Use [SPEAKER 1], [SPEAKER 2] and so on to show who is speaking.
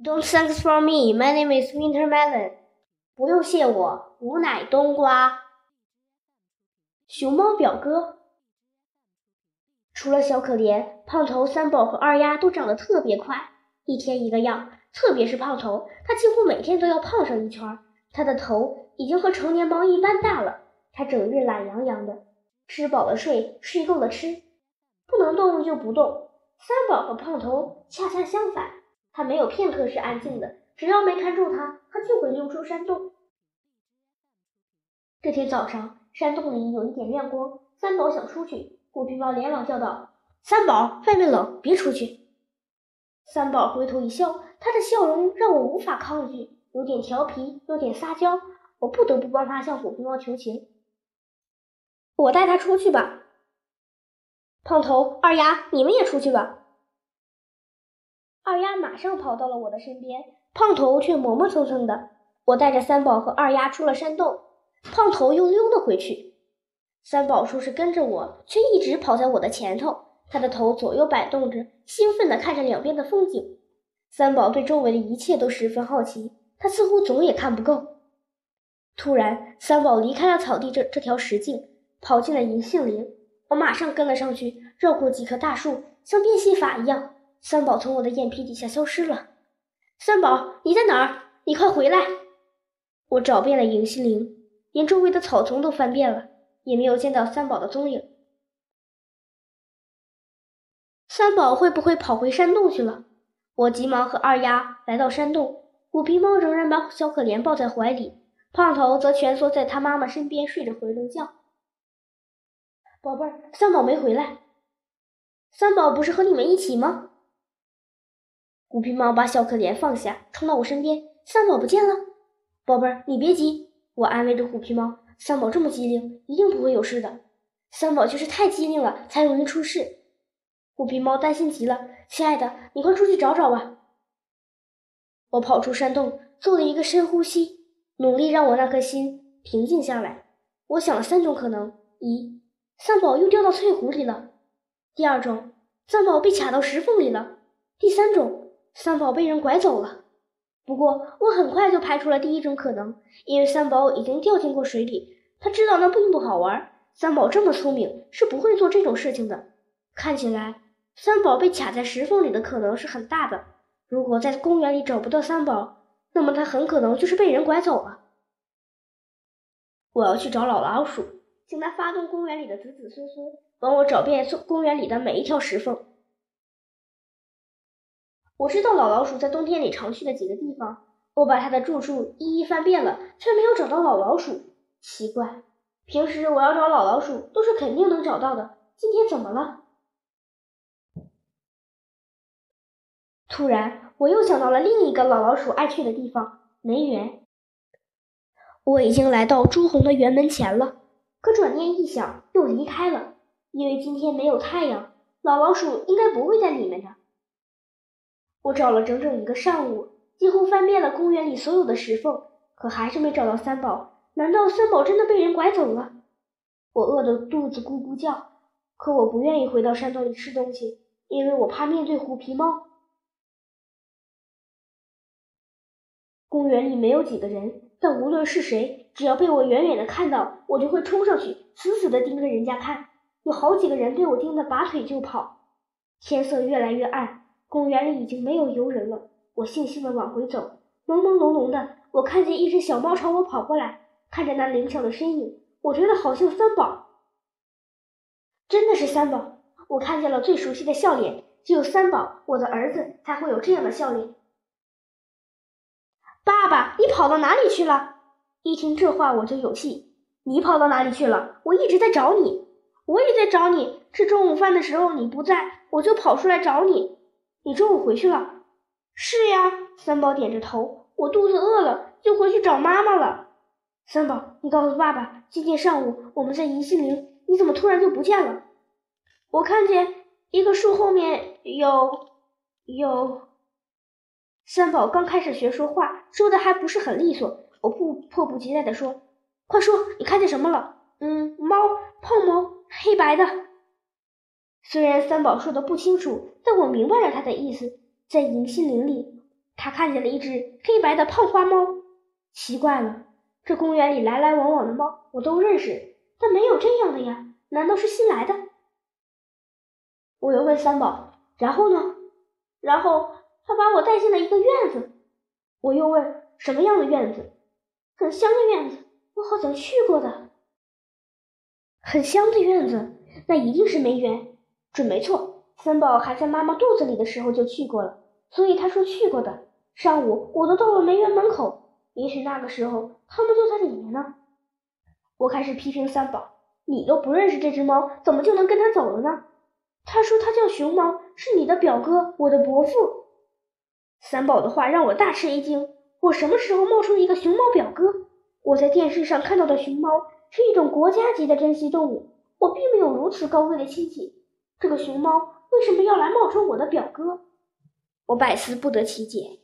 [SPEAKER 1] Don't thanks for me. My name is Wintermelon. 不用谢我，吾乃冬瓜。熊猫表哥，除了小可怜，胖头、三宝和二丫都长得特别快，一天一个样。特别是胖头，他几乎每天都要胖上一圈。他的头已经和成年猫一般大了。他整日懒洋洋的，吃饱了睡，睡够了吃，不能动就不动。三宝和胖头恰恰相反，他没有片刻是安静的，只要没看中他，他就会溜出山洞。这天早上，山洞里有一点亮光，三宝想出去，虎皮猫连忙叫道：“三宝，外面冷，别出去。”三宝回头一笑，他的笑容让我无法抗拒，有点调皮，有点撒娇，我不得不帮他向虎皮猫求情。我带他出去吧，胖头、二丫，你们也出去吧。二丫马上跑到了我的身边，胖头却磨磨蹭蹭的。我带着三宝和二丫出了山洞，胖头又溜了回去。三宝说是跟着我，却一直跑在我的前头，他的头左右摆动着，兴奋地看着两边的风景。三宝对周围的一切都十分好奇，他似乎总也看不够。突然，三宝离开了草地这这条石径。跑进了银杏林，我马上跟了上去，绕过几棵大树，像变戏法一样，三宝从我的眼皮底下消失了。三宝，你在哪儿？你快回来！我找遍了银杏林，连周围的草丛都翻遍了，也没有见到三宝的踪影。三宝会不会跑回山洞去了？我急忙和二丫来到山洞，虎皮猫仍然把小可怜抱在怀里，胖头则蜷缩在他妈妈身边睡着回笼觉。宝贝儿，三宝没回来。三宝不是和你们一起吗？虎皮猫把小可怜放下，冲到我身边。三宝不见了。宝贝儿，你别急，我安慰着虎皮猫。三宝这么机灵，一定不会有事的。三宝就是太机灵了，才容易出事。虎皮猫担心极了。亲爱的，你快出去找找吧。我跑出山洞，做了一个深呼吸，努力让我那颗心平静下来。我想了三种可能：一。三宝又掉到翠湖里了。第二种，三宝被卡到石缝里了。第三种，三宝被人拐走了。不过我很快就排除了第一种可能，因为三宝已经掉进过水里，他知道那并不好玩。三宝这么聪明，是不会做这种事情的。看起来，三宝被卡在石缝里的可能是很大的。如果在公园里找不到三宝，那么他很可能就是被人拐走了。我要去找老老鼠。请他发动公园里的子子孙孙，帮我找遍公园里的每一条石缝。我知道老老鼠在冬天里常去的几个地方，我把它的住处一一翻遍了，却没有找到老老鼠。奇怪，平时我要找老老鼠都是肯定能找到的，今天怎么了？突然，我又想到了另一个老老鼠爱去的地方——梅园。我已经来到朱红的园门前了。可转念一想，又离开了，因为今天没有太阳，老老鼠应该不会在里面的。我找了整整一个上午，几乎翻遍了公园里所有的石缝，可还是没找到三宝。难道三宝真的被人拐走了？我饿得肚子咕咕叫，可我不愿意回到山洞里吃东西，因为我怕面对虎皮猫。公园里没有几个人。但无论是谁，只要被我远远的看到，我就会冲上去，死死的盯着人家看。有好几个人被我盯得拔腿就跑。天色越来越暗，公园里已经没有游人了。我悻悻地往回走，朦朦胧胧的，我看见一只小猫朝我跑过来。看着那灵巧的身影，我觉得好像三宝。真的是三宝！我看见了最熟悉的笑脸，只有三宝，我的儿子才会有这样的笑脸。爸爸，你跑到哪里去了？一听这话我就有气。你跑到哪里去了？我一直在找你，我也在找你。吃中午饭的时候你不在，我就跑出来找你。你中午回去了？是呀。三宝点着头。我肚子饿了，就回去找妈妈了。三宝，你告诉爸爸，今天上午我们在银杏林，你怎么突然就不见了？我看见一个树后面有有。三宝刚开始学说话，说的还不是很利索。我不迫不及待地说：“快说，你看见什么了？”“嗯，猫，胖猫，黑白的。”虽然三宝说的不清楚，但我明白了他的意思。在银杏林里，他看见了一只黑白的胖花猫。奇怪了，这公园里来来往往的猫我都认识，但没有这样的呀，难道是新来的？我又问三宝，然后呢？然后他把我带进了一个院子。我又问什么样的院子？很香的院子，我好像去过的。很香的院子，那一定是梅园，准没错。三宝还在妈妈肚子里的时候就去过了，所以他说去过的。上午我都到了梅园门口，也许那个时候他们就在里面呢。我开始批评三宝：“你都不认识这只猫，怎么就能跟他走了呢？”他说他叫熊猫，是你的表哥，我的伯父。三宝的话让我大吃一惊。我什么时候冒充一个熊猫表哥？我在电视上看到的熊猫是一种国家级的珍稀动物，我并没有如此高贵的亲戚。这个熊猫为什么要来冒充我的表哥？我百思不得其解。